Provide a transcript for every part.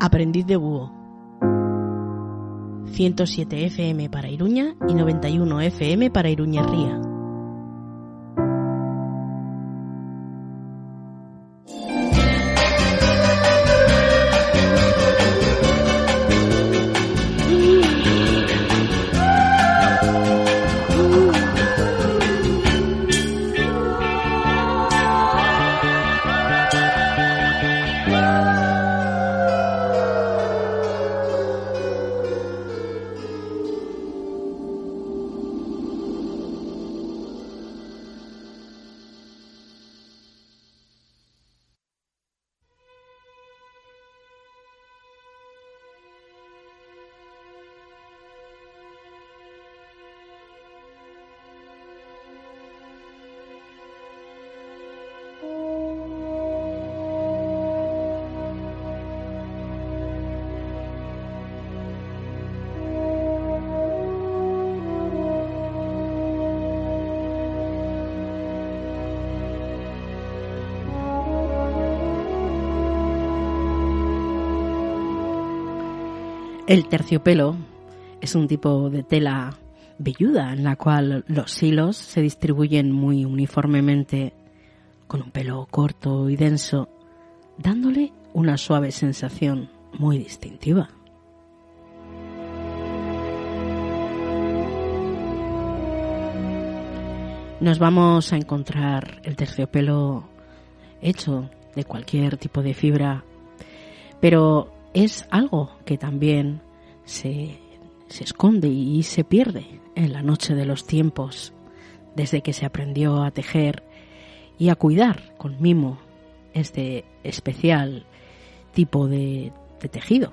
Aprendiz de Búho. 107 FM para Iruña y 91 FM para Iruña El terciopelo es un tipo de tela velluda en la cual los hilos se distribuyen muy uniformemente con un pelo corto y denso, dándole una suave sensación muy distintiva. Nos vamos a encontrar el terciopelo hecho de cualquier tipo de fibra, pero es algo que también se, esconde y se pierde en la noche de los tiempos, desde que se aprendió a tejer y a cuidar con mimo este especial tipo de, tejido.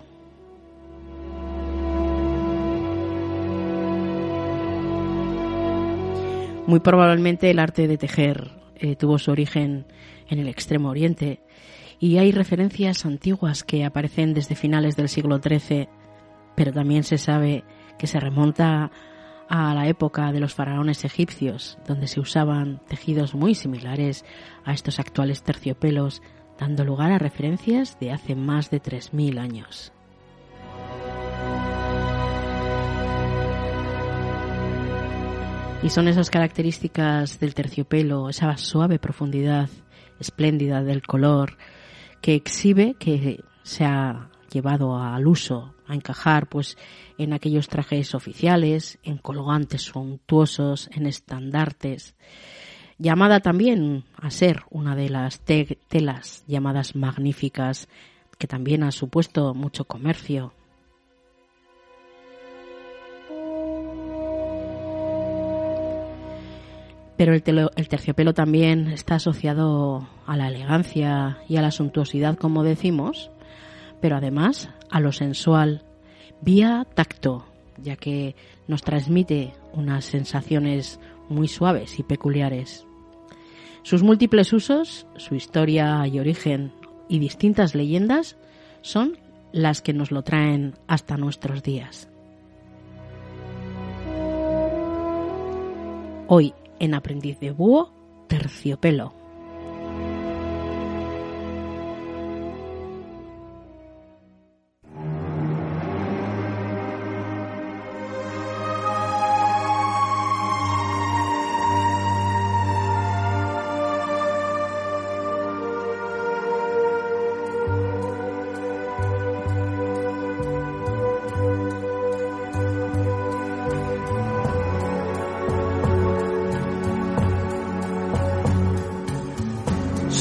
Muy probablemente el arte de tejer eh, tuvo su origen en el Extremo Oriente y hay referencias antiguas que aparecen desde finales del siglo XIII, pero también se sabe que se remonta a la época de los faraones egipcios, donde se usaban tejidos muy similares a estos actuales terciopelos, dando lugar a referencias de hace más de 3.000 años. Y son esas características del terciopelo, esa suave profundidad espléndida del color, que exhibe que se ha llevado al uso, a encajar pues en aquellos trajes oficiales, en colgantes suntuosos, en estandartes, llamada también a ser una de las telas llamadas magníficas, que también ha supuesto mucho comercio. Pero el, el, terciopelo también está asociado a la elegancia y a la suntuosidad, como decimos, pero además a lo sensual, vía tacto, ya que nos transmite unas sensaciones muy suaves y peculiares. Sus múltiples usos, su historia y origen y distintas leyendas son las que nos lo traen hasta nuestros días. Hoy en Aprendiz de Búho, Terciopelo.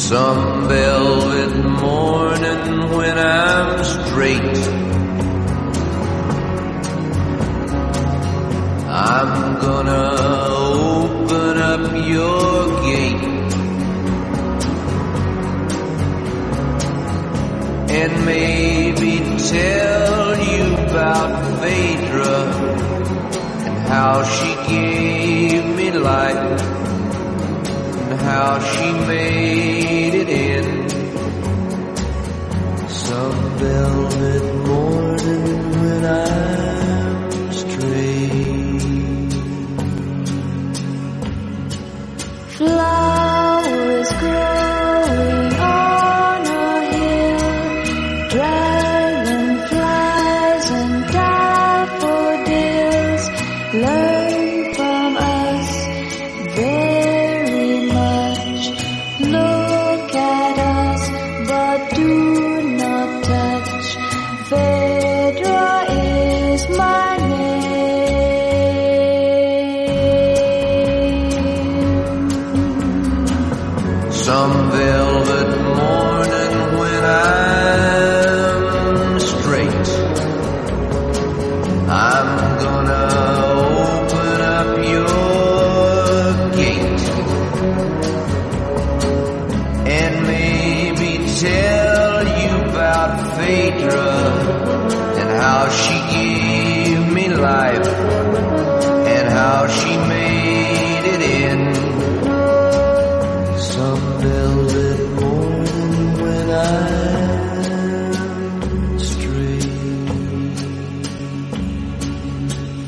Some velvet morning when I'm straight. I'm gonna open up your gate and maybe tell you about Phaedra and how she gave me life and how she made I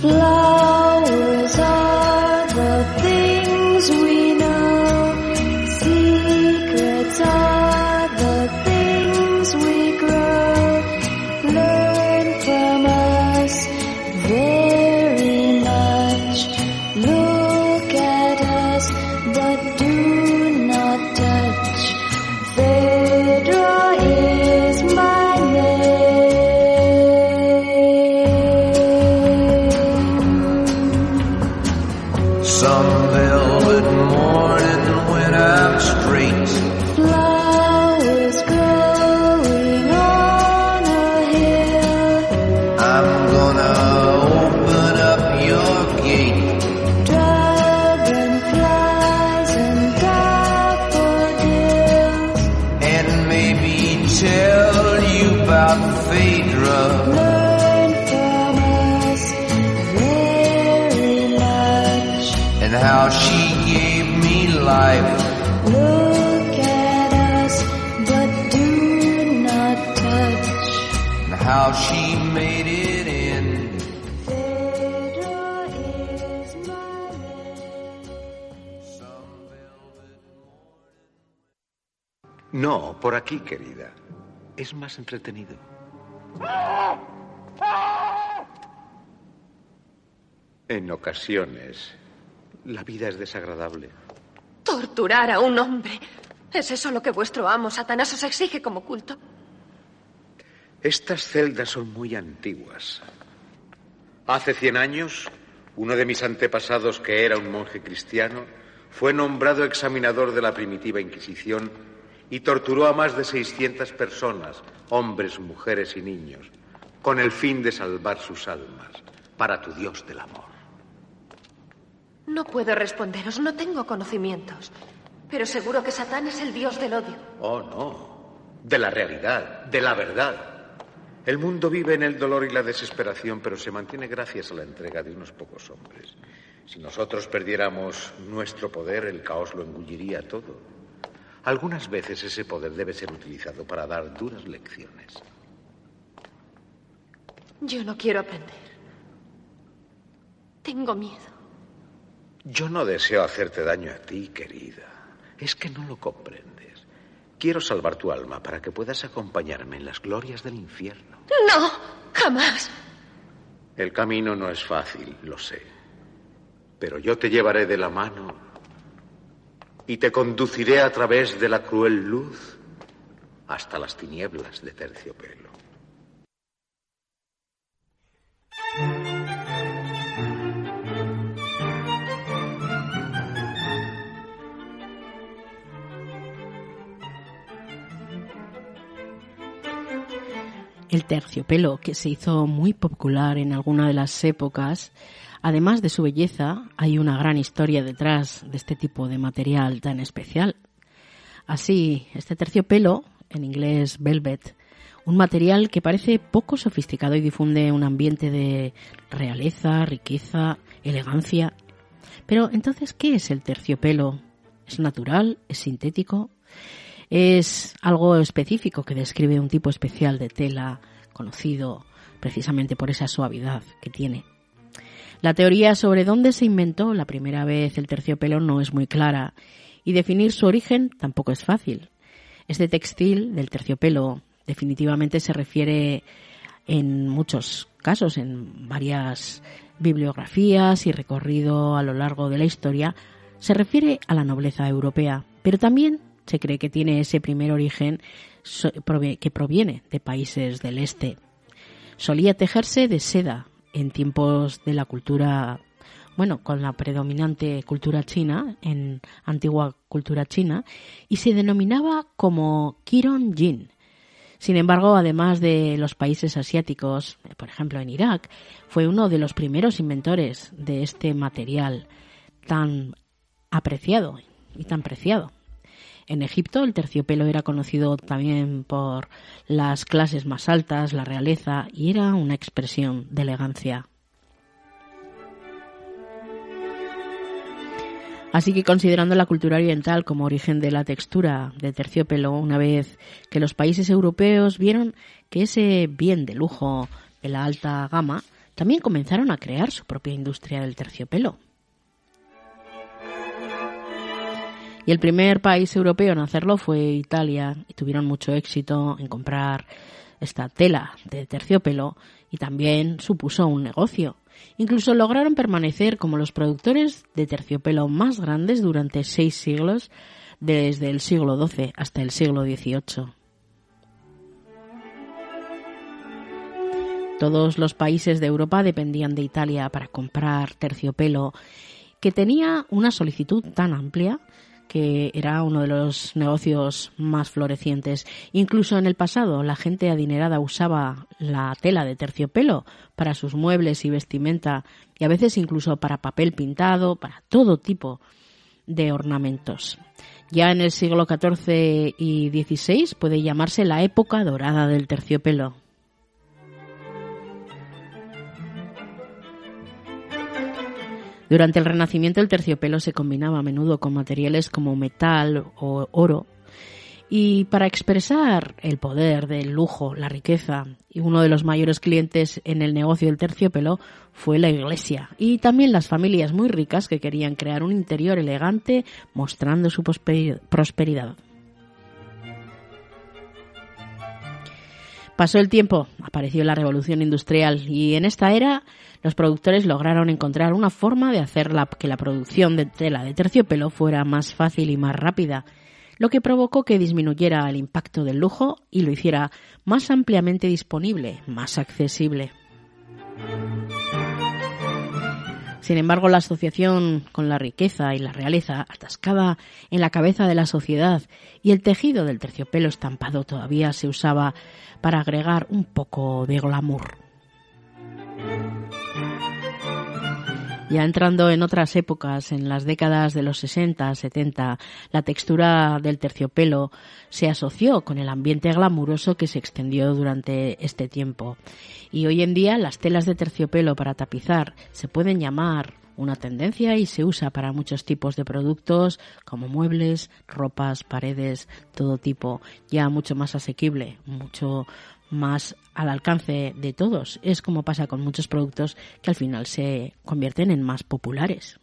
fly. Por aquí, querida. Es más entretenido. En ocasiones, la vida es desagradable. Torturar a un hombre. ¿Es eso lo que vuestro amo Satanás os exige como culto? Estas celdas son muy antiguas. Hace cien años, uno de mis antepasados, que era un monje cristiano, fue nombrado examinador de la primitiva Inquisición y torturó a más de 600 personas, hombres, mujeres y niños, con el fin de salvar sus almas para tu Dios del amor. No puedo responderos, no tengo conocimientos. Pero seguro que Satán es el dios del odio. Oh, no. De la realidad, de la verdad. El mundo vive en el dolor y la desesperación, pero se mantiene gracias a la entrega de unos pocos hombres. Si nosotros perdiéramos nuestro poder, el caos lo engulliría todo. Algunas veces ese poder debe ser utilizado para dar duras lecciones. Yo no quiero aprender. Tengo miedo. Yo no deseo hacerte daño a ti, querida. Es que no lo comprendes. Quiero salvar tu alma para que puedas acompañarme en las glorias del infierno. No, jamás. El camino no es fácil, lo sé. Pero yo te llevaré de la mano y te conduciré a través de la cruel luz hasta las tinieblas de terciopelo. El terciopelo, que se hizo muy popular en alguna de las épocas, además de su belleza, hay una gran historia detrás de este tipo de material tan especial. Así, este terciopelo, en inglés velvet, un material que parece poco sofisticado y difunde un ambiente de realeza, riqueza, elegancia. Pero entonces, ¿qué es el terciopelo? ¿Es natural? ¿Es sintético? es algo específico que describe un tipo especial de tela conocido precisamente por esa suavidad que tiene. La teoría sobre dónde se inventó la primera vez el terciopelo no es muy clara y definir su origen tampoco es fácil. Este textil del terciopelo definitivamente se refiere en muchos casos, en varias bibliografías y recorrido a lo largo de la historia, se refiere a la nobleza europea, pero también se cree que tiene ese primer origen que proviene de países del este. Solía tejerse de seda en tiempos de la cultura, bueno, con la predominante cultura china, en antigua cultura china, y se denominaba como Kiron Jin. Sin embargo, además de los países asiáticos, por ejemplo en Irak, fue uno de los primeros inventores de este material tan apreciado y tan preciado. En Egipto el terciopelo era conocido también por las clases más altas, la realeza, y era una expresión de elegancia. Así que considerando la cultura oriental como origen de la textura de terciopelo, una vez que los países europeos vieron que ese bien de lujo de la alta gama, también comenzaron a crear su propia industria del terciopelo. Y el primer país europeo en hacerlo fue Italia y tuvieron mucho éxito en comprar esta tela de terciopelo y también supuso un negocio. Incluso lograron permanecer como los productores de terciopelo más grandes durante seis siglos, desde el siglo XII hasta el siglo XVIII. Todos los países de Europa dependían de Italia para comprar terciopelo, que tenía una solicitud tan amplia que era uno de los negocios más florecientes. Incluso en el pasado la gente adinerada usaba la tela de terciopelo para sus muebles y vestimenta y a veces incluso para papel pintado, para todo tipo de ornamentos. Ya en el siglo XIV y XVI puede llamarse la época dorada del terciopelo. Durante el Renacimiento el terciopelo se combinaba a menudo con materiales como metal o oro y para expresar el poder del lujo, la riqueza, y uno de los mayores clientes en el negocio del terciopelo fue la iglesia y también las familias muy ricas que querían crear un interior elegante mostrando su prosperi- prosperidad. Pasó el tiempo, apareció la revolución industrial y en esta era los productores lograron encontrar una forma de hacer que la producción de tela de terciopelo fuera más fácil y más rápida, lo que provocó que disminuyera el impacto del lujo y lo hiciera más ampliamente disponible, más accesible. Sin embargo, la asociación con la riqueza y la realeza, atascada en la cabeza de la sociedad, y el tejido del terciopelo estampado todavía se usaba para agregar un poco de glamour. Ya entrando en otras épocas, en las décadas de los 60, 70, la textura del terciopelo se asoció con el ambiente glamuroso que se extendió durante este tiempo. Y hoy en día las telas de terciopelo para tapizar se pueden llamar una tendencia y se usa para muchos tipos de productos como muebles, ropas, paredes, todo tipo, ya mucho más asequible, mucho más al alcance de todos. Es como pasa con muchos productos que al final se convierten en más populares.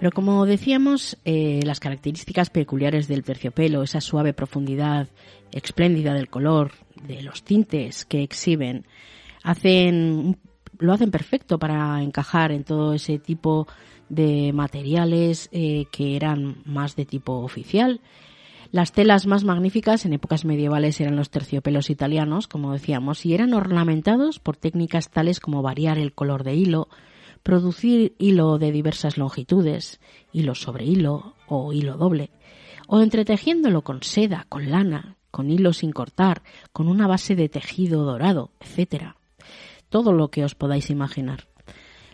Pero como decíamos, eh, las características peculiares del terciopelo, esa suave profundidad espléndida del color, de los tintes que exhiben, hacen lo hacen perfecto para encajar en todo ese tipo de materiales eh, que eran más de tipo oficial. Las telas más magníficas en épocas medievales eran los terciopelos italianos, como decíamos, y eran ornamentados por técnicas tales como variar el color de hilo, producir hilo de diversas longitudes, hilo sobre hilo o hilo doble, o entretejiéndolo con seda, con lana, con hilo sin cortar, con una base de tejido dorado, etcétera. Todo lo que os podáis imaginar.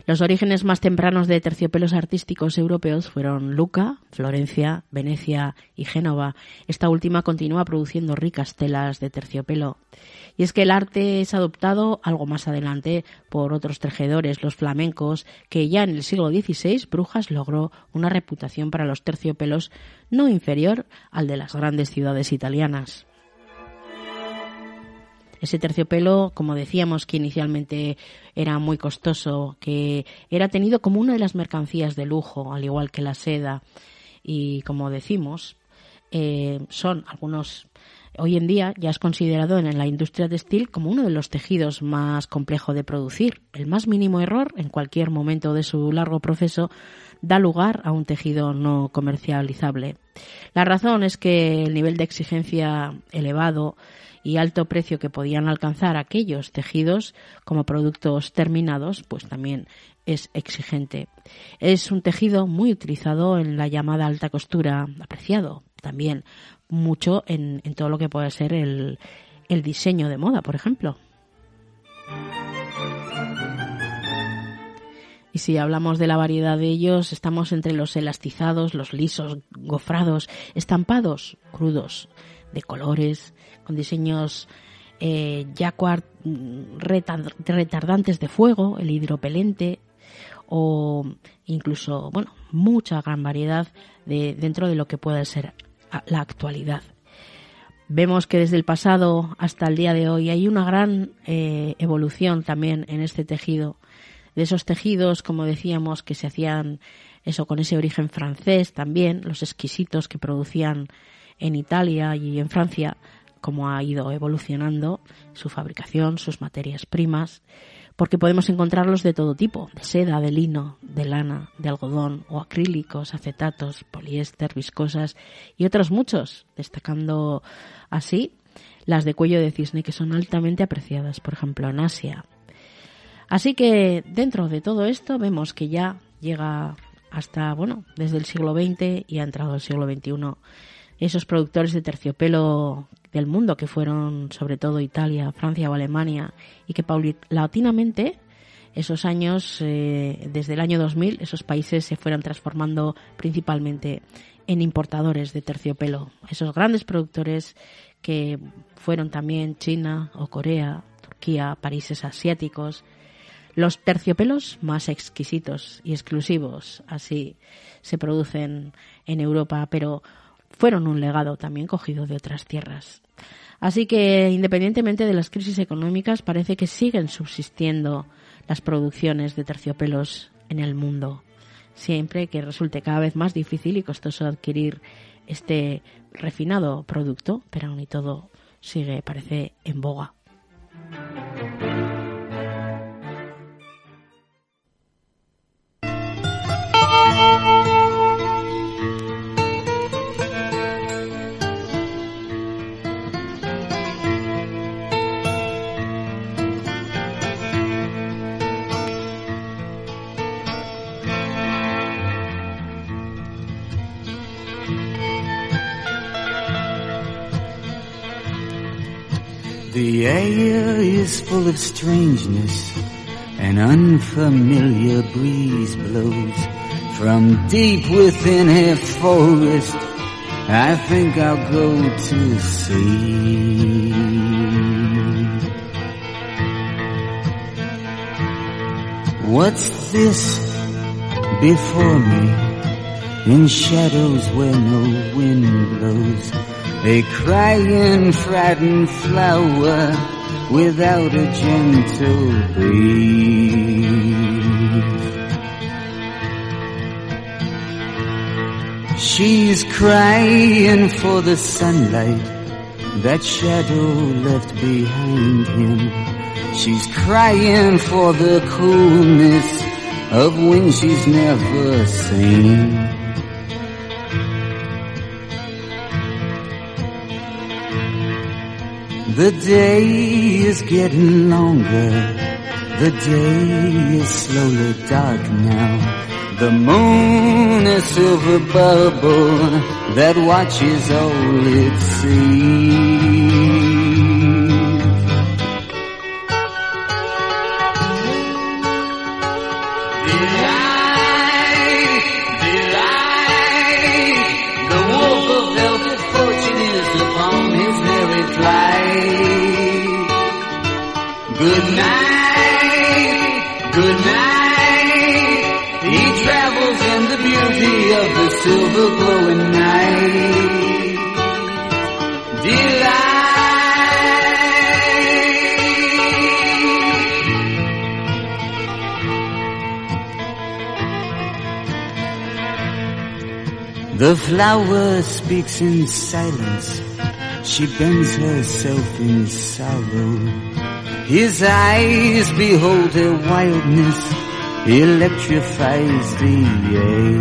Los orígenes más tempranos de terciopelos artísticos europeos fueron Luca, Florencia, Venecia y Génova. Esta última continúa produciendo ricas telas de terciopelo. Y es que el arte es adoptado algo más adelante por otros tejedores, los flamencos, que ya en el siglo XVI Brujas logró una reputación para los terciopelos no inferior al de las grandes ciudades italianas. Ese terciopelo, como decíamos, que inicialmente era muy costoso, que era tenido como una de las mercancías de lujo, al igual que la seda. Y como decimos, eh, son algunos hoy en día ya es considerado en la industria textil como uno de los tejidos más complejos de producir. El más mínimo error en cualquier momento de su largo proceso da lugar a un tejido no comercializable. La razón es que el nivel de exigencia elevado y alto precio que podían alcanzar aquellos tejidos como productos terminados, pues también es exigente. Es un tejido muy utilizado en la llamada alta costura, apreciado también mucho en, todo lo que puede ser el, el diseño de moda, por ejemplo. Y si hablamos de la variedad de ellos, estamos entre los elastizados, los lisos, gofrados, estampados, crudos, de colores, con diseños eh, retardantes de fuego, el hidropelente, o incluso, bueno, mucha gran variedad de, dentro de lo que pueda ser la actualidad. Vemos que desde el pasado hasta el día de hoy hay una gran eh, evolución también en este tejido. De esos tejidos, como decíamos, que se hacían eso con ese origen francés también, los exquisitos que producían en Italia y en Francia, cómo ha ido evolucionando su fabricación, sus materias primas, porque podemos encontrarlos de todo tipo, de seda, de lino, de lana, de algodón o acrílicos, acetatos, poliéster, viscosas y otros muchos, destacando así las de cuello de cisne que son altamente apreciadas, por ejemplo, en Asia. Así que dentro de todo esto vemos que ya llega hasta, bueno, desde el siglo XX y ha entrado el siglo XXI esos productores de terciopelo del mundo que fueron sobre todo Italia, Francia o Alemania y que paulatinamente esos años, eh, desde el año 2000, esos países se fueron transformando principalmente en importadores de terciopelo. Esos grandes productores que fueron también China o Corea, Turquía, países asiáticos, los terciopelos más exquisitos y exclusivos, así se producen en Europa, pero fueron un legado también cogido de otras tierras. Así que, independientemente de las crisis económicas, parece que siguen subsistiendo las producciones de terciopelos en el mundo, siempre que resulte cada vez más difícil y costoso adquirir este refinado producto, pero aún y todo sigue, parece, en boga. The air is full of strangeness. An unfamiliar breeze blows from deep within a forest. I think I'll go to see. What's this before me? In shadows where no wind blows. A crying, frightened flower without a gentle breeze. She's crying for the sunlight that shadow left behind him. She's crying for the coolness of when she's never seen. The day is getting longer. The day is slowly dark now. The moon a silver bubble that watches all it sees. The flower speaks in silence. She bends herself in sorrow. His eyes behold her wildness, electrifies the air.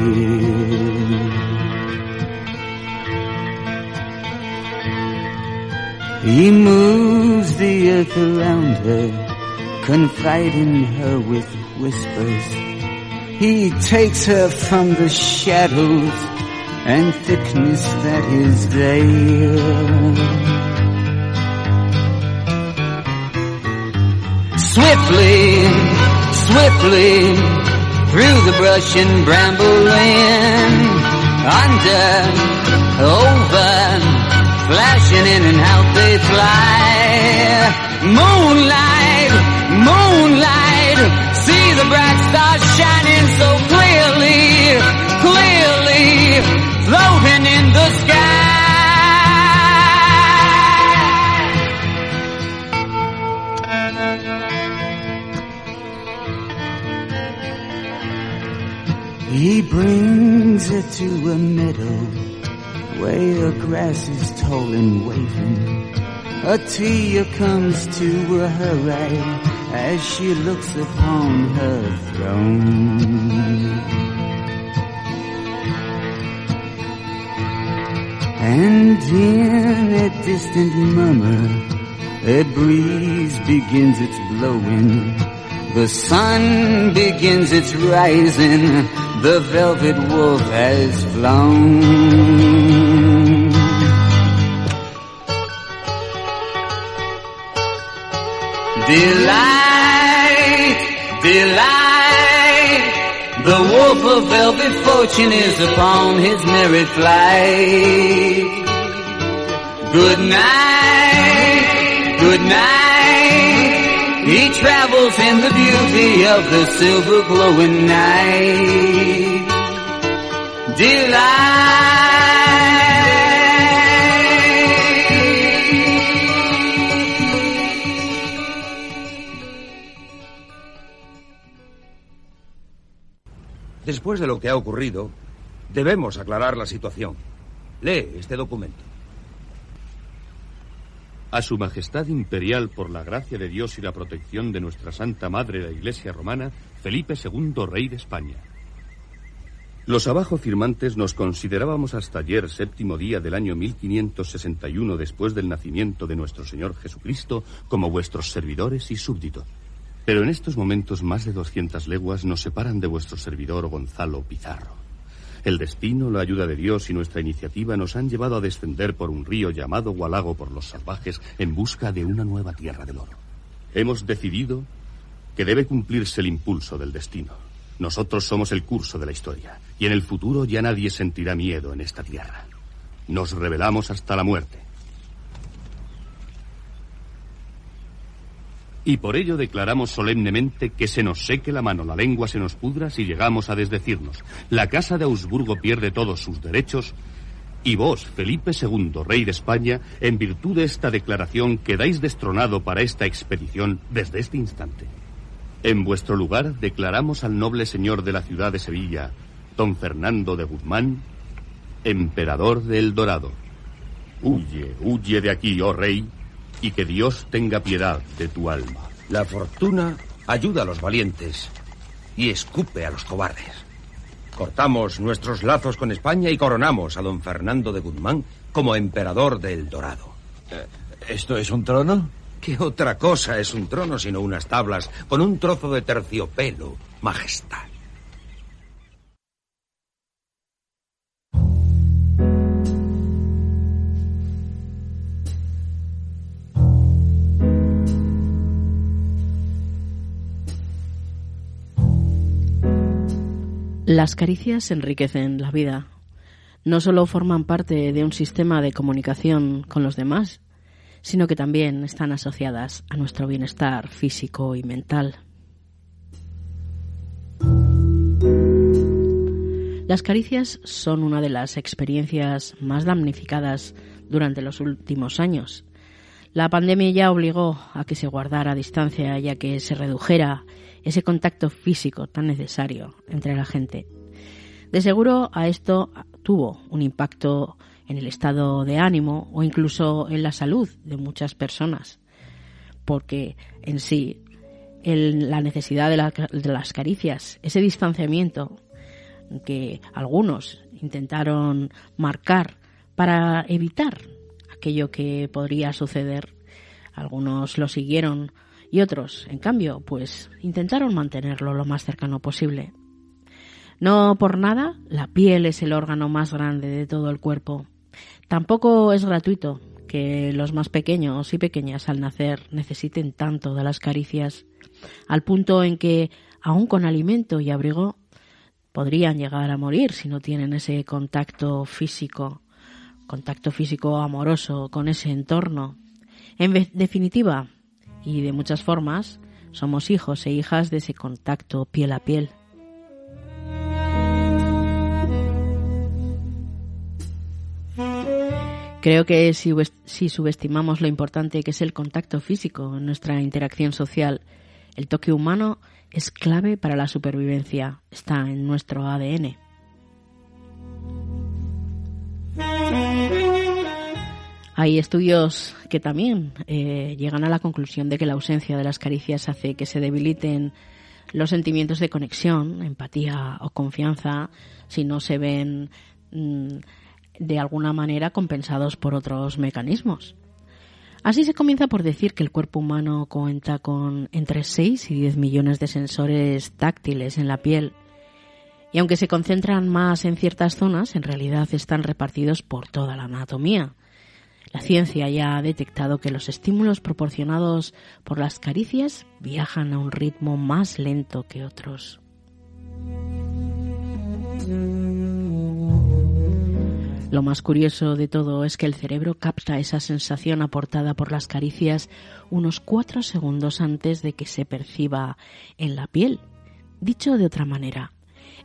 He moves the earth around her, confiding her with whispers. He takes her from the shadows and thickness that is there. Swiftly, swiftly, through the brush and bramble land, under, over, flashing in and out they fly. Moonlight, where is tall and waving. A tear comes to her eye as she looks upon her throne. And in a distant murmur, a breeze begins its blowing. The sun begins its rising. The velvet wolf has flown. Delight, delight. The wolf of velvet fortune is upon his merry flight. Good night, good night. He travels in the beauty of the silver glowing night. Después de lo que ha ocurrido, debemos aclarar la situación. Lee este documento. A Su Majestad Imperial, por la gracia de Dios y la protección de nuestra Santa Madre la Iglesia Romana, Felipe II, Rey de España. Los abajo firmantes nos considerábamos hasta ayer, séptimo día del año 1561 después del nacimiento de nuestro Señor Jesucristo, como vuestros servidores y súbditos. Pero en estos momentos más de 200 leguas nos separan de vuestro servidor Gonzalo Pizarro. El destino, la ayuda de Dios y nuestra iniciativa nos han llevado a descender por un río llamado Gualago por los salvajes en busca de una nueva tierra del oro. Hemos decidido que debe cumplirse el impulso del destino. Nosotros somos el curso de la historia y en el futuro ya nadie sentirá miedo en esta tierra. Nos rebelamos hasta la muerte. Y por ello declaramos solemnemente que se nos seque la mano, la lengua se nos pudra si llegamos a desdecirnos. La Casa de Augsburgo pierde todos sus derechos y vos, Felipe II, rey de España, en virtud de esta declaración quedáis destronado para esta expedición desde este instante. En vuestro lugar declaramos al noble señor de la ciudad de Sevilla, don Fernando de Guzmán, emperador de El Dorado. Huye, huye de aquí, oh rey, y que Dios tenga piedad de tu alma. La fortuna ayuda a los valientes y escupe a los cobardes. Cortamos nuestros lazos con España y coronamos a don Fernando de Guzmán como emperador de El Dorado. ¿Esto es un trono? ¿Qué otra cosa es un trono sino unas tablas con un trozo de terciopelo, majestad? Las caricias enriquecen la vida. No solo forman parte de un sistema de comunicación con los demás, sino que también están asociadas a nuestro bienestar físico y mental. Las caricias son una de las experiencias más damnificadas durante los últimos años. La pandemia ya obligó a que se guardara distancia y a que se redujera ese contacto físico tan necesario entre la gente. De seguro a esto tuvo un impacto en el estado de ánimo o incluso en la salud de muchas personas, porque en sí el- la necesidad de, la- de las caricias, ese distanciamiento que algunos intentaron marcar para evitar aquello que podría suceder, algunos lo siguieron y otros, en cambio, pues intentaron mantenerlo lo más cercano posible. No por nada, la piel es el órgano más grande de todo el cuerpo. Tampoco es gratuito que los más pequeños y pequeñas al nacer necesiten tanto de las caricias, al punto en que, aun con alimento y abrigo, podrían llegar a morir si no tienen ese contacto físico, contacto físico amoroso con ese entorno. En definitiva, y de muchas formas, somos hijos e hijas de ese contacto piel a piel. Creo que si, subes- si subestimamos lo importante que es el contacto físico en nuestra interacción social, el toque humano es clave para la supervivencia, está en nuestro ADN. Hay estudios que también eh, llegan a la conclusión de que la ausencia de las caricias hace que se debiliten los sentimientos de conexión, empatía o confianza si no se ven mm, de alguna manera compensados por otros mecanismos. Así se comienza por decir que el cuerpo humano cuenta con entre 6 y 10 millones de sensores táctiles en la piel. Y aunque se concentran más en ciertas zonas, en realidad están repartidos por toda la anatomía. La ciencia ya ha detectado que los estímulos proporcionados por las caricias viajan a un ritmo más lento que otros. Lo más curioso de todo es que el cerebro capta esa sensación aportada por las caricias unos cuatro segundos antes de que se perciba en la piel. Dicho de otra manera,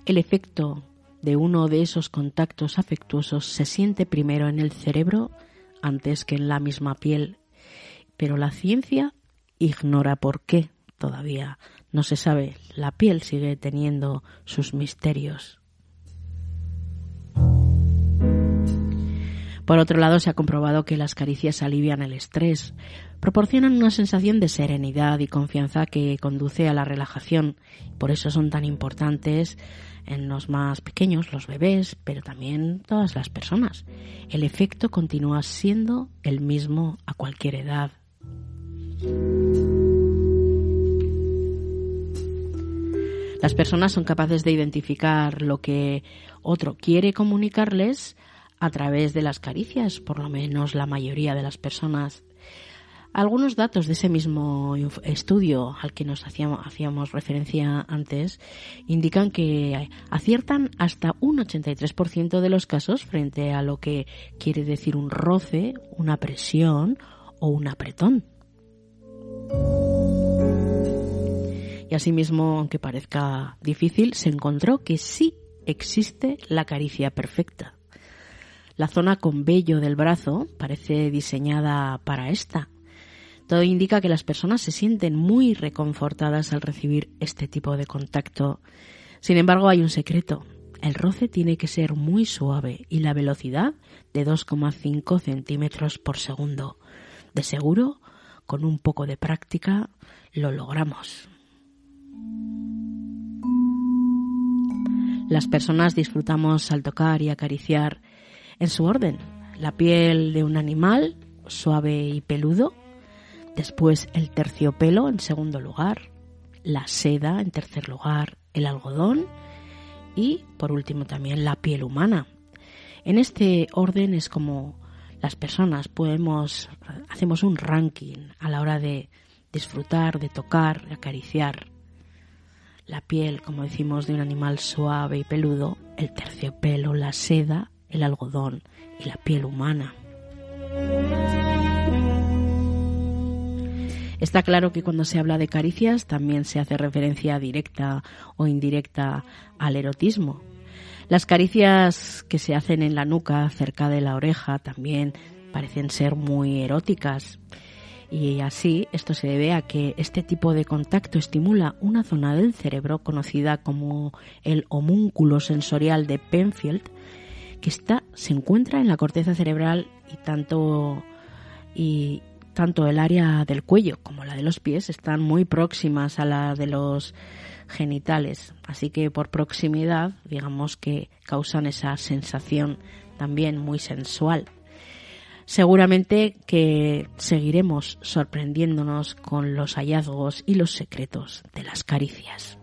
el efecto de uno de esos contactos afectuosos se siente primero en el cerebro antes que en la misma piel, pero la ciencia ignora por qué todavía no se sabe. La piel sigue teniendo sus misterios. Por otro lado, se ha comprobado que las caricias alivian el estrés, proporcionan una sensación de serenidad y confianza que conduce a la relajación. Por eso son tan importantes en los más pequeños, los bebés, pero también todas las personas. El efecto continúa siendo el mismo a cualquier edad. Las personas son capaces de identificar lo que otro quiere comunicarles a través de las caricias, por lo menos la mayoría de las personas. Algunos datos de ese mismo estudio al que nos hacíamos, hacíamos referencia antes indican que aciertan hasta un 83% de los casos frente a lo que quiere decir un roce, una presión o un apretón. Y asimismo, aunque parezca difícil, se encontró que sí existe la caricia perfecta. La zona con vello del brazo parece diseñada para esta. Todo indica que las personas se sienten muy reconfortadas al recibir este tipo de contacto. Sin embargo, hay un secreto. El roce tiene que ser muy suave y la velocidad de 2,5 centímetros por segundo. De seguro, con un poco de práctica, lo logramos. Las personas disfrutamos al tocar y acariciar en su orden. La piel de un animal suave y peludo, después el terciopelo en segundo lugar, la seda en tercer lugar, el algodón. Y por último también la piel humana. En este orden es como las personas podemos hacemos un ranking a la hora de disfrutar, de tocar, de acariciar la piel, como decimos, de un animal suave y peludo, el terciopelo, la seda, el algodón y la piel humana. Está claro que cuando se habla de caricias también se hace referencia directa o indirecta al erotismo. Las caricias que se hacen en la nuca, cerca de la oreja, también parecen ser muy eróticas. Y así esto se debe a que este tipo de contacto estimula una zona del cerebro conocida como el homúnculo sensorial de Penfield, que está, se encuentra en la corteza cerebral y tanto, y tanto el área del cuello como la de los pies están muy próximas a la de los genitales. Así que por proximidad, digamos que causan esa sensación también muy sensual. Seguramente que seguiremos sorprendiéndonos con los hallazgos y los secretos de las caricias.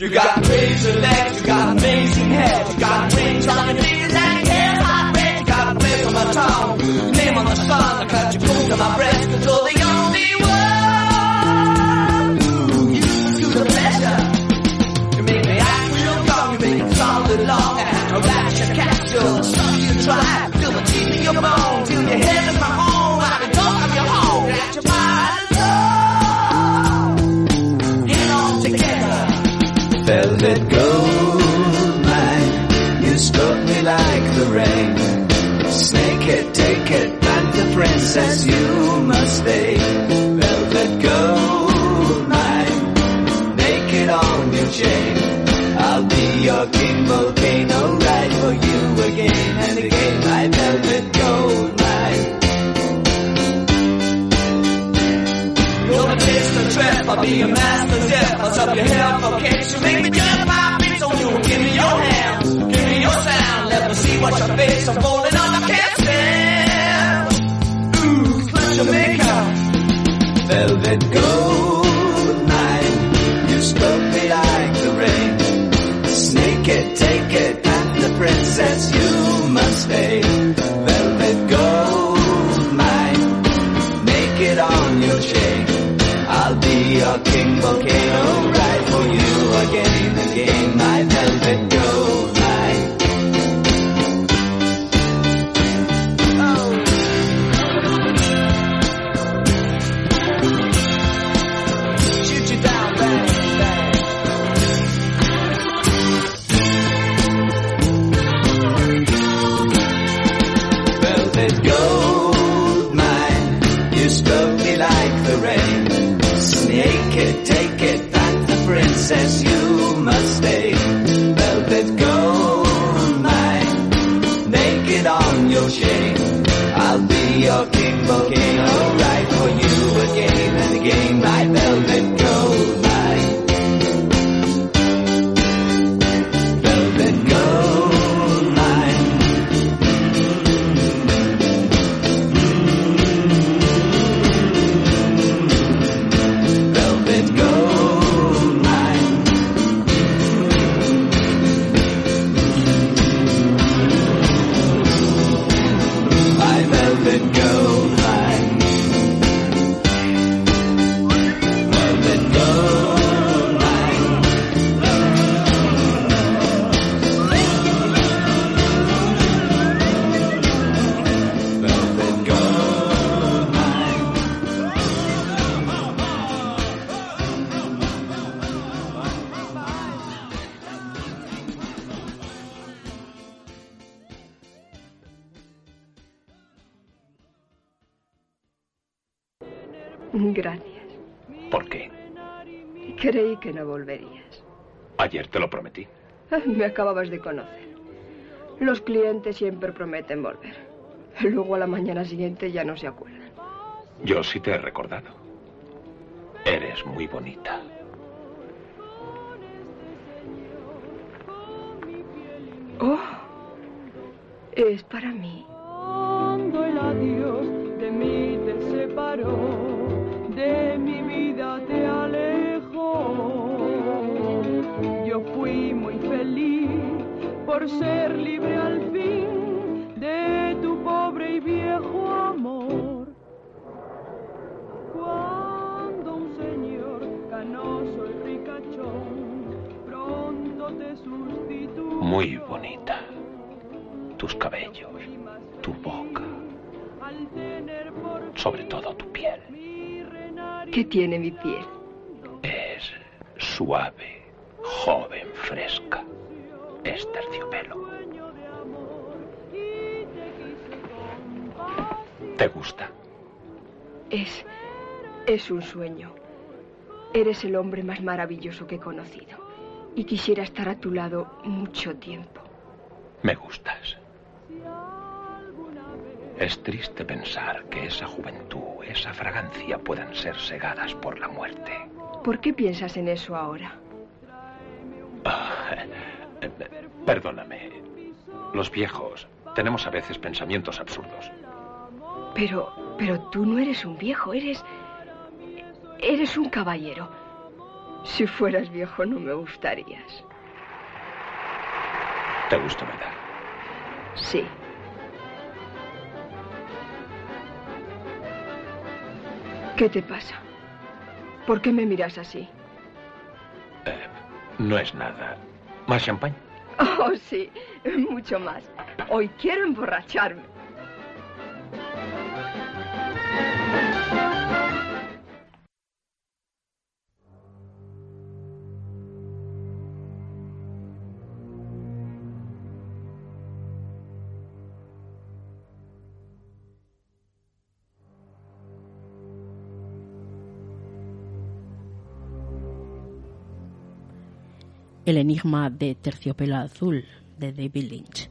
You got crazy legs, you got amazing head, you got wings on your feet and hair hot red, you got a place on my tongue, name on the song, I cut you close on my breast, cause you're the only one who used to the pleasure. You make me act real dumb, you make it sound long, and harass your capsule, some you try. The rain. Snake it, take it, panther princess, you must stay. Velvet gold mine, naked on your chain. I'll be your king volcano, ride for you again and again, my velvet gold mine. You're a taste of trap, I'll be a master death. I'll chop your off, can't you make me Me your face I'm falling on. I can't stand. Ooh, clutch your makeup. Velvet gold mine, you struck me like the rain. Snake it, take it, and the princess you must stay. Velvet gold mine, naked on your chain. I'll be your king volcano, Gracias. ¿Por qué? Creí que no volverías. Ayer te lo prometí. Me acababas de conocer. Los clientes siempre prometen volver. Luego a la mañana siguiente ya no se acuerdan. Yo sí te he recordado. Eres muy bonita. Oh, es para mí. Cuando el adiós de mí te separó, ser libre al fin de tu pobre y viejo amor. Cuando un señor canoso y ricachón pronto te sustituyó. Muy bonita. Tus cabellos, tu boca, sobre todo tu piel. ¿Qué tiene mi piel? Es suave, es un sueño. Eres el hombre más maravilloso que he conocido. Y quisiera estar a tu lado mucho tiempo. Me gustas. Es triste pensar que esa juventud, esa fragancia puedan ser segadas por la muerte. ¿Por qué piensas en eso ahora? Ah, perdóname. Los viejos tenemos a veces pensamientos absurdos. Pero. pero tú no eres un viejo, eres. Eres un caballero. Si fueras viejo no me gustarías. ¿Te gusto, verdad? Sí. ¿Qué te pasa? ¿Por qué me miras así? No es nada. ¿Más champán? Oh, sí, mucho más. Hoy quiero emborracharme. El enigma de Terciopelo Azul de David Lynch.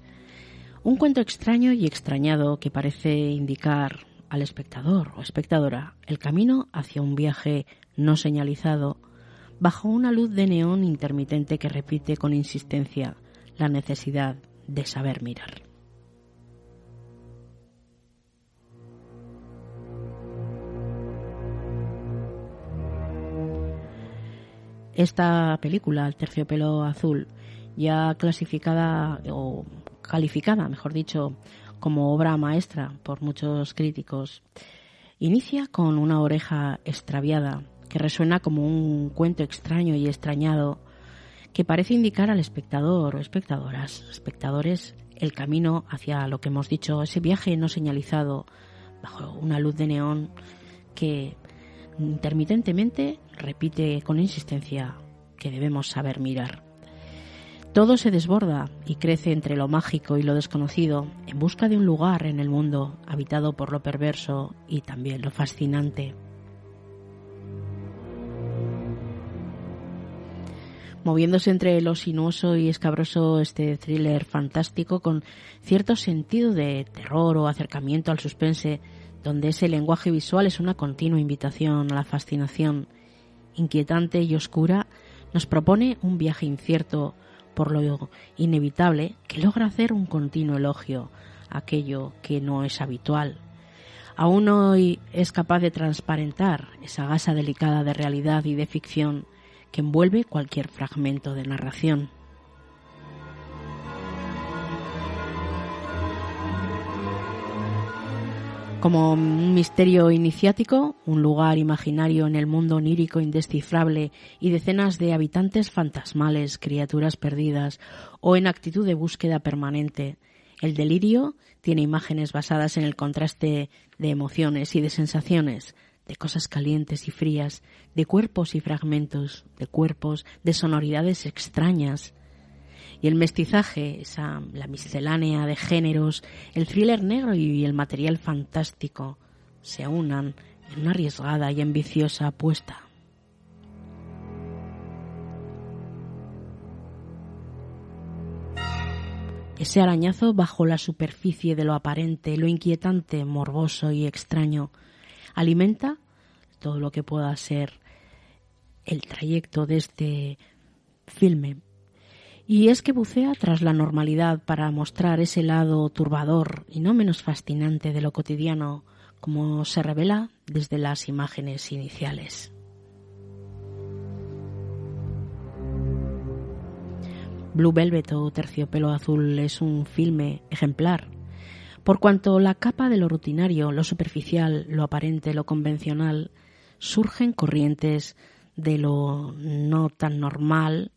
Un cuento extraño y extrañado que parece indicar al espectador o espectadora el camino hacia un viaje no señalizado bajo una luz de neón intermitente que repite con insistencia la necesidad de saber mirar. Esta película, El terciopelo azul, ya clasificada o calificada, mejor dicho, como obra maestra por muchos críticos, inicia con una oreja extraviada que resuena como un cuento extraño y extrañado que parece indicar al espectador o espectadoras, espectadores, el camino hacia lo que hemos dicho, ese viaje no señalizado bajo una luz de neón que intermitentemente repite con insistencia que debemos saber mirar. Todo se desborda y crece entre lo mágico y lo desconocido en busca de un lugar en el mundo habitado por lo perverso y también lo fascinante. Moviéndose entre lo sinuoso y escabroso este thriller fantástico con cierto sentido de terror o acercamiento al suspense, donde ese lenguaje visual es una continua invitación a la fascinación inquietante y oscura, nos propone un viaje incierto por lo inevitable que logra hacer un continuo elogio a aquello que no es habitual. Aún hoy es capaz de transparentar esa gasa delicada de realidad y de ficción que envuelve cualquier fragmento de narración. Como un misterio iniciático, un lugar imaginario en el mundo onírico indescifrable y decenas de habitantes fantasmales, criaturas perdidas o en actitud de búsqueda permanente. El delirio tiene imágenes basadas en el contraste de emociones y de sensaciones, de cosas calientes y frías, de cuerpos y fragmentos, de cuerpos, de sonoridades extrañas, y el mestizaje, esa, la miscelánea de géneros, el thriller negro y el material fantástico se aunan en una arriesgada y ambiciosa apuesta. Ese arañazo bajo la superficie de lo aparente, lo inquietante, morboso y extraño, alimenta todo lo que pueda ser el trayecto de este filme y es que bucea tras la normalidad para mostrar ese lado turbador y no menos fascinante de lo cotidiano, como se revela desde las imágenes iniciales. Blue Velvet o Terciopelo Azul es un filme ejemplar, por cuanto la capa de lo rutinario, lo superficial, lo aparente, lo convencional, surgen corrientes de lo no tan normal,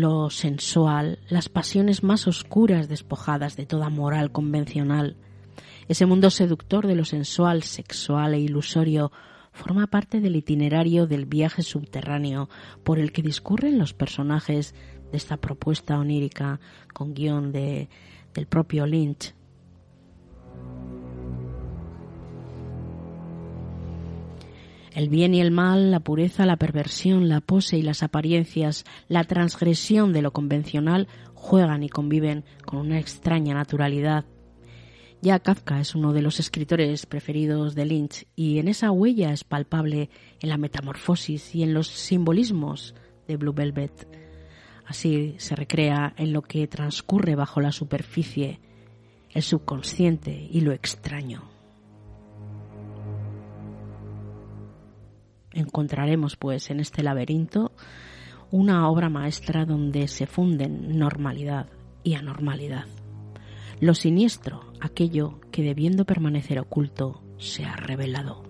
lo sensual, las pasiones más oscuras despojadas de toda moral convencional. Ese mundo seductor de lo sensual, sexual e ilusorio forma parte del itinerario del viaje subterráneo por el que discurren los personajes de esta propuesta onírica con guion de, del propio Lynch. El bien y el mal, la pureza, la perversión, la pose y las apariencias, la transgresión de lo convencional juegan y conviven con una extraña naturalidad. Ya Kafka es uno de los escritores preferidos de Lynch y en esa huella es palpable en la metamorfosis y en los simbolismos de Blue Velvet. Así se recrea en lo que transcurre bajo la superficie, el subconsciente y lo extraño. Encontraremos, pues, en este laberinto una obra maestra donde se funden normalidad y anormalidad. Lo siniestro, aquello que debiendo permanecer oculto, se ha revelado.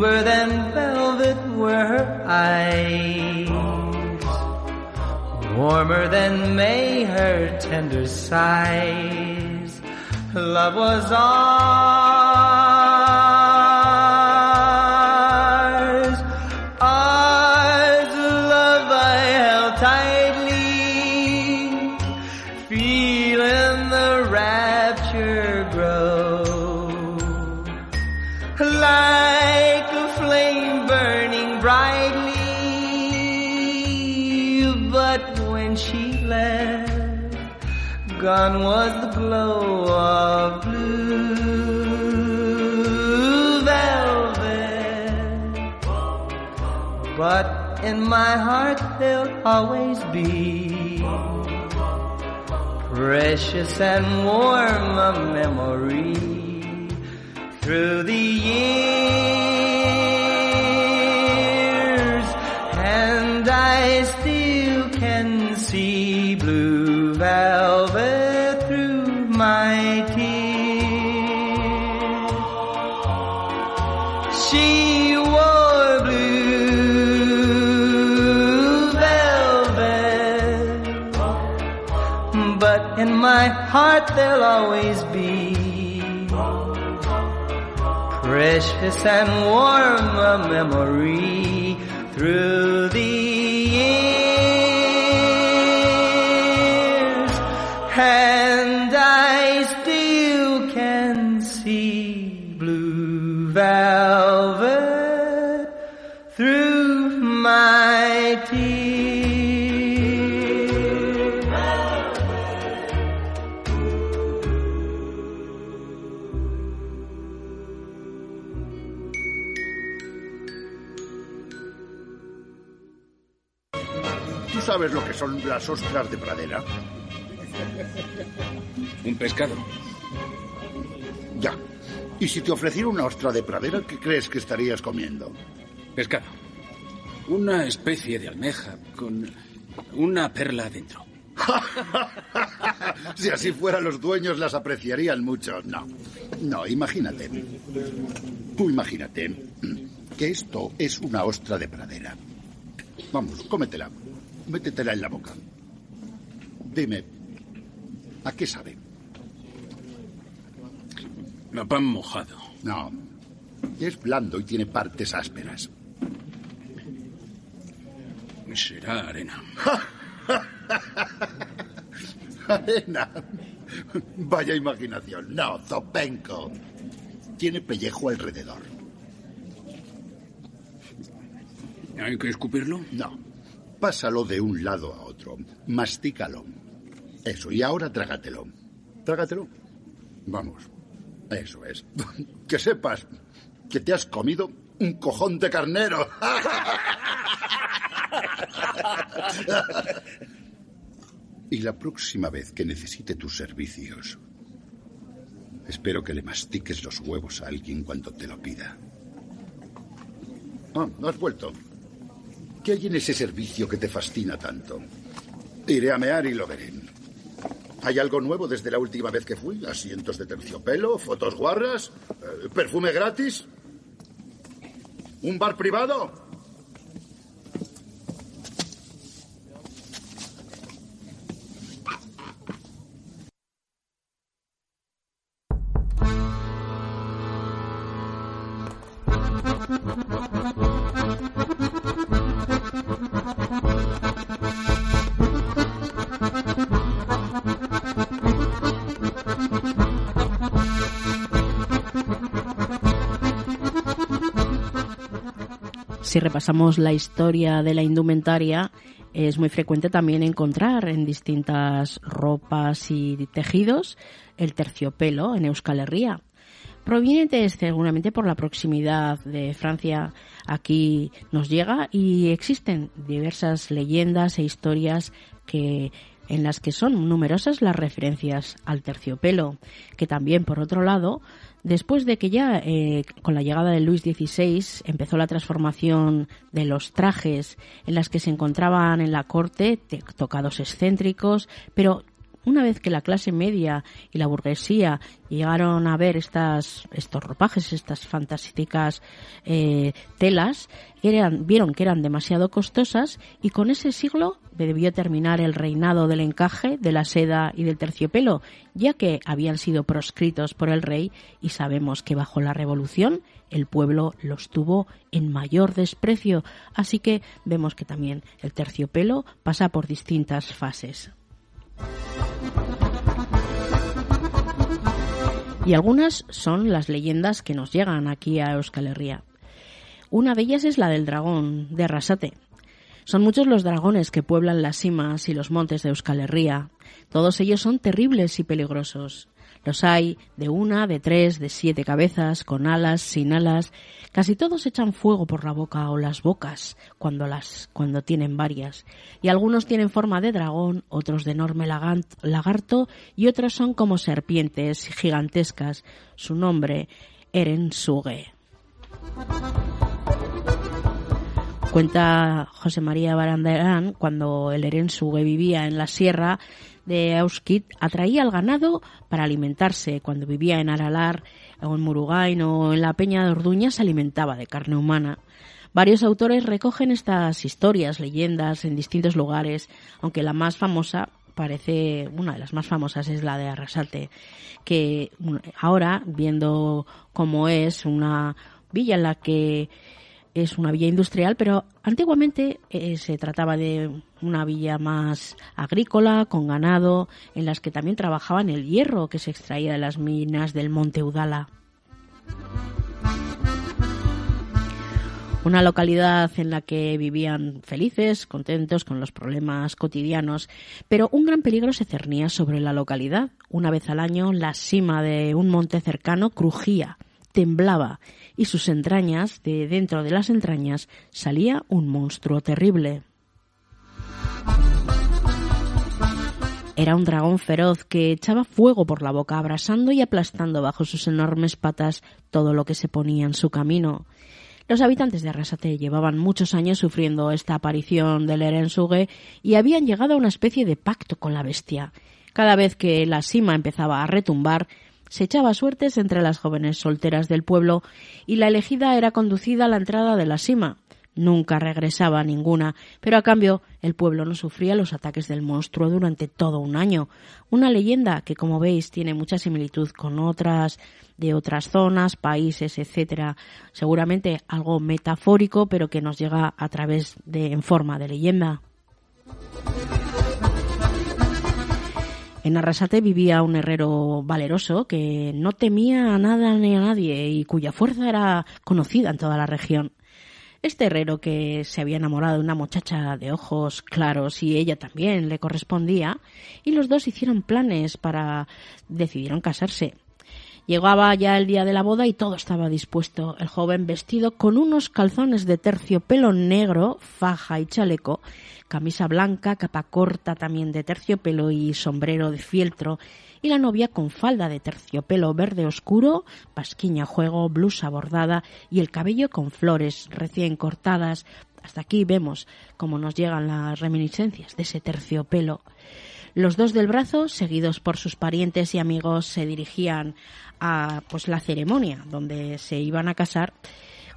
bluer than velvet were her eyes, warmer than May her tender sighs. Love was ours, gone was the glow of blue velvet. But in my heart there'll always be precious and warm a memory through the years, and I see blue velvet through my tears. She wore blue velvet, but in my heart there'll always be precious and warm a memory through the and I still can see blue velvet through my tears. ¿Tú sabes lo que son las ostras de pradera? Un pescado. Ya. Y si te ofreciera una ostra de pradera, ¿qué crees que estarías comiendo? Pescado. Una especie de almeja con una perla dentro. si así fuera, los dueños las apreciarían mucho. No, no, imagínate. Tú imagínate que esto es una ostra de pradera. Vamos, cómetela. Métetela en la boca. Dime, ¿a qué sabe? A pan mojado. No, es blando y tiene partes ásperas. Será arena. Arena. Vaya imaginación. No, Zopenco. Tiene pellejo alrededor. ¿Hay que escupirlo? No. Pásalo de un lado a otro. Mastícalo. Eso, y ahora trágatelo. Trágatelo. Vamos. Eso es. Que sepas que te has comido un cojón de carnero. Y la próxima vez que necesite tus servicios, espero que le mastiques los huevos a alguien cuando te lo pida. Ah, has vuelto. ¿Qué hay en ese servicio que te fascina tanto? Iré a mear y lo veré. ¿Hay algo nuevo desde la última vez que fui? ¿Asientos de terciopelo? ¿Fotos guarras? eh, ¿Perfume gratis? ¿Un bar privado? Si repasamos la historia de la indumentaria, es muy frecuente también encontrar en distintas ropas y tejidos el terciopelo en Euskal Herria. Proviene de- seguramente por la proximidad de Francia aquí nos llega y existen diversas leyendas e historias que en las que son numerosas las referencias al terciopelo, que también por otro lado Después de que ya eh, con la llegada de Luis XVI empezó la transformación de los trajes en las que se encontraban en la corte te- tocados excéntricos, pero una vez que la clase media y la burguesía llegaron a ver estas, estos ropajes, estas fantásticas eh, telas, vieron que eran demasiado costosas y con ese siglo debió terminar el reinado del encaje, de la seda y del terciopelo, ya que habían sido proscritos por el rey y sabemos que bajo la revolución el pueblo los tuvo en mayor desprecio, así que vemos que también el terciopelo pasa por distintas fases. Y algunas son las leyendas que nos llegan aquí a Euskal Herria. Una de ellas es la del dragón de Arrasate. Son muchos los dragones que pueblan las cimas y los montes de Euskal Herria. Todos ellos son terribles y peligrosos. Los hay de una, de tres, de siete cabezas, con alas, sin alas. Casi todos echan fuego por la boca o las bocas cuando las cuando tienen varias. Y algunos tienen forma de dragón, otros de enorme lagarto y otros son como serpientes gigantescas. Su nombre Eren Suge. Cuenta José María Barandarán cuando el Erensuge vivía en la sierra de Euskit, atraía al ganado para alimentarse. Cuando vivía en Aralar o en Murugain o en la Peña de Orduña se alimentaba de carne humana. Varios autores recogen estas historias, leyendas en distintos lugares, aunque la más famosa parece una de las más famosas es la de Arrasate, que ahora viendo cómo es una villa en la que es una villa industrial, pero antiguamente eh, se trataba de una villa más agrícola, con ganado, en las que también trabajaban el hierro que se extraía de las minas del Monte Udala. Una localidad en la que vivían felices, contentos con los problemas cotidianos, pero un gran peligro se cernía sobre la localidad. Una vez al año la cima de un monte cercano crujía, temblaba y sus entrañas, de dentro de las entrañas, salía un monstruo terrible. Era un dragón feroz que echaba fuego por la boca, abrasando y aplastando bajo sus enormes patas todo lo que se ponía en su camino. Los habitantes de Arrasate llevaban muchos años sufriendo esta aparición del Erensuge y habían llegado a una especie de pacto con la bestia. Cada vez que la sima empezaba a retumbar, se echaba suertes entre las jóvenes solteras del pueblo y la elegida era conducida a la entrada de la sima. Nunca regresaba ninguna, pero a cambio el pueblo no sufría los ataques del monstruo durante todo un año. Una leyenda que, como veis, tiene mucha similitud con otras de otras zonas, países, etcétera. Seguramente algo metafórico, pero que nos llega a través de en forma de leyenda. En Arrasate vivía un herrero valeroso que no temía a nada ni a nadie y cuya fuerza era conocida en toda la región. Este herrero que se había enamorado de una muchacha de ojos claros y ella también le correspondía, y los dos hicieron planes para decidieron casarse. Llegaba ya el día de la boda y todo estaba dispuesto. El joven vestido con unos calzones de terciopelo negro, faja y chaleco, camisa blanca, capa corta también de terciopelo y sombrero de fieltro, y la novia con falda de terciopelo verde oscuro, pasquiña juego, blusa bordada y el cabello con flores recién cortadas. Hasta aquí vemos cómo nos llegan las reminiscencias de ese terciopelo. Los dos del brazo, seguidos por sus parientes y amigos, se dirigían a pues la ceremonia donde se iban a casar,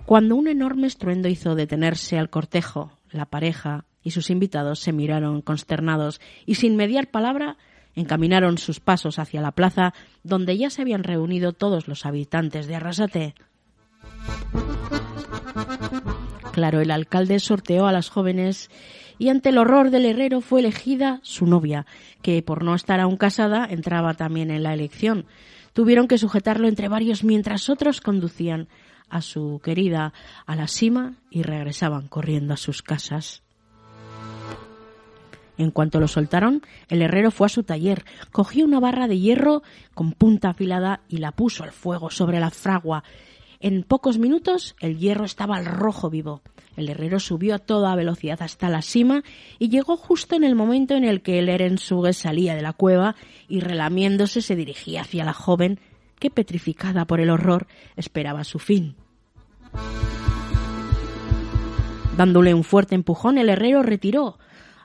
cuando un enorme estruendo hizo detenerse al cortejo. La pareja y sus invitados se miraron consternados y sin mediar palabra encaminaron sus pasos hacia la plaza donde ya se habían reunido todos los habitantes de Arrasate. Claro, el alcalde sorteó a las jóvenes y ante el horror del herrero fue elegida su novia, que por no estar aún casada entraba también en la elección. Tuvieron que sujetarlo entre varios mientras otros conducían a su querida a la cima y regresaban corriendo a sus casas. En cuanto lo soltaron, el herrero fue a su taller, cogió una barra de hierro con punta afilada y la puso al fuego sobre la fragua. En pocos minutos el hierro estaba al rojo vivo. El herrero subió a toda velocidad hasta la cima y llegó justo en el momento en el que el Erensuge salía de la cueva y relamiéndose se dirigía hacia la joven que, petrificada por el horror, esperaba su fin. Dándole un fuerte empujón, el herrero retiró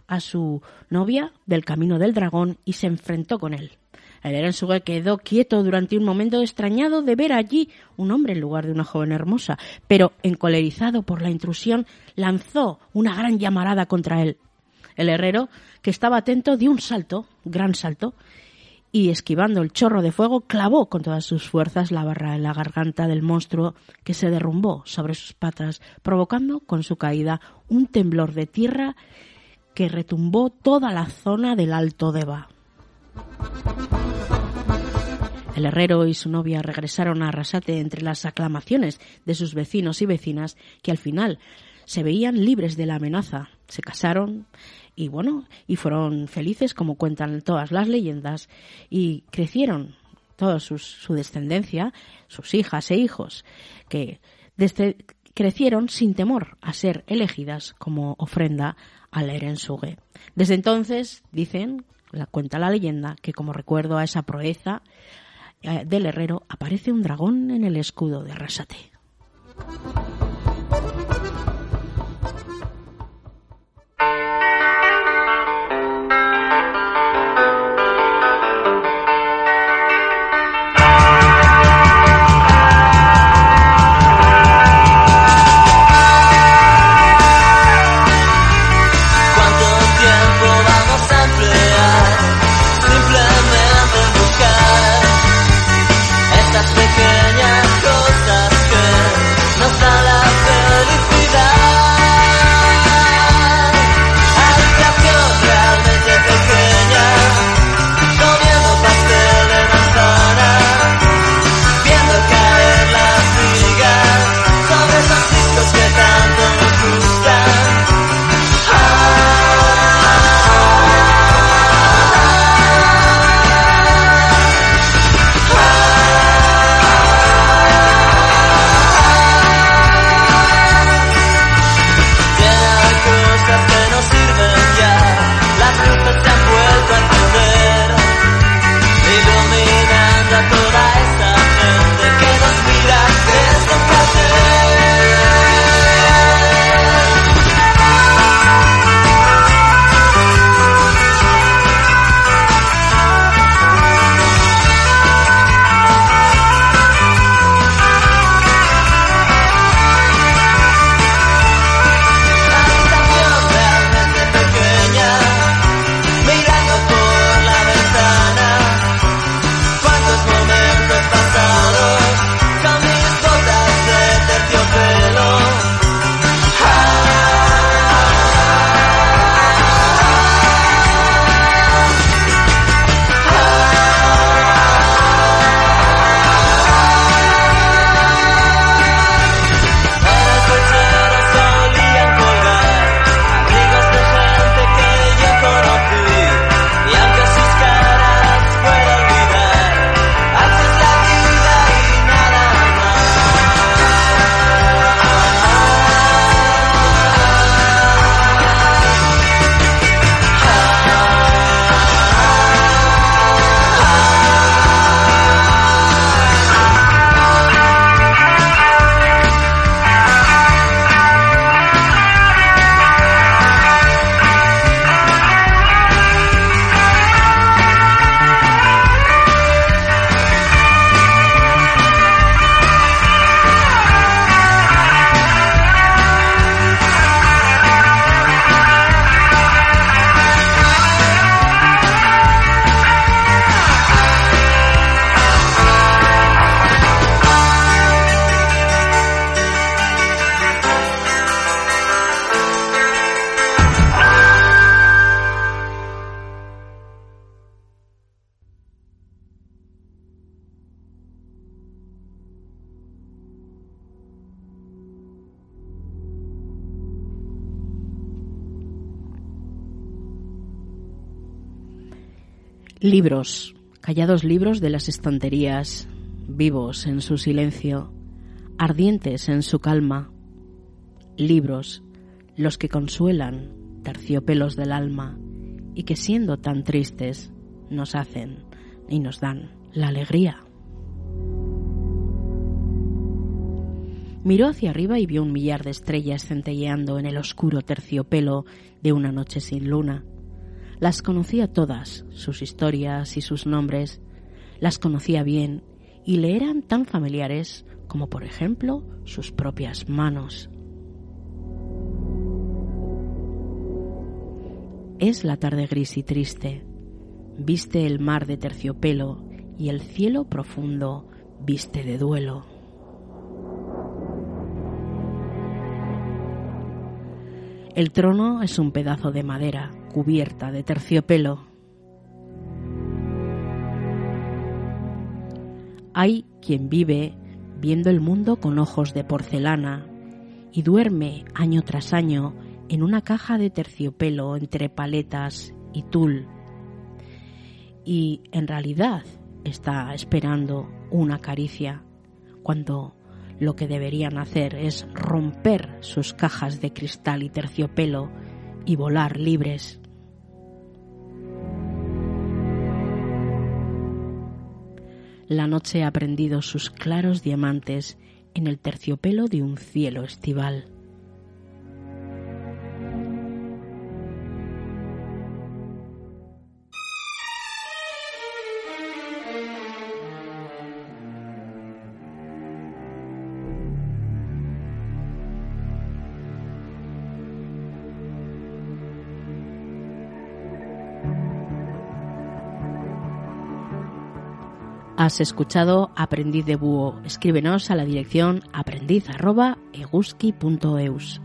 a su novia del camino del dragón y se enfrentó con él. El Erensuge quedó quieto durante un momento extrañado de ver allí un hombre en lugar de una joven hermosa, pero encolerizado por la intrusión, lanzó una gran llamarada contra él. El herrero, que estaba atento, dio un salto, gran salto, y esquivando el chorro de fuego, clavó con todas sus fuerzas la barra en la garganta del monstruo que se derrumbó sobre sus patas, provocando con su caída un temblor de tierra que retumbó toda la zona del Alto Deva. El herrero y su novia regresaron a Arrasate entre las aclamaciones de sus vecinos y vecinas que al final se veían libres de la amenaza. Se casaron y bueno, y fueron felices como cuentan todas las leyendas y crecieron toda su descendencia, sus hijas e hijos, que crecieron sin temor a ser elegidas como ofrenda al Erensuge. Desde entonces, dicen, la cuenta la leyenda, que como recuerdo a esa proeza eh, del herrero, aparece un dragón en el escudo de Arrasate. Libros, callados libros de las estanterías, vivos en su silencio, ardientes en su calma. Libros, los que consuelan terciopelos del alma y que siendo tan tristes nos hacen y nos dan la alegría. Miró hacia arriba y vio un millar de estrellas centelleando en el oscuro terciopelo de una noche sin luna las conocía todas, sus historias y sus nombres. Las conocía bien y le eran tan familiares como, por ejemplo, sus propias manos. Es la tarde gris y triste. Viste el mar de terciopelo y el cielo profundo viste de duelo. El trono es un pedazo de madera cubierta de terciopelo. Hay quien vive viendo el mundo con ojos de porcelana y duerme año tras año en una caja de terciopelo entre paletas y tul. Y en realidad está esperando una caricia cuando lo que deberían hacer es romper sus cajas de cristal y terciopelo y volar libres. La noche ha prendido sus claros diamantes en el terciopelo de un cielo estival. Has escuchado Aprendiz de Búho. Escríbenos a la dirección aprendiz@eguski.eus.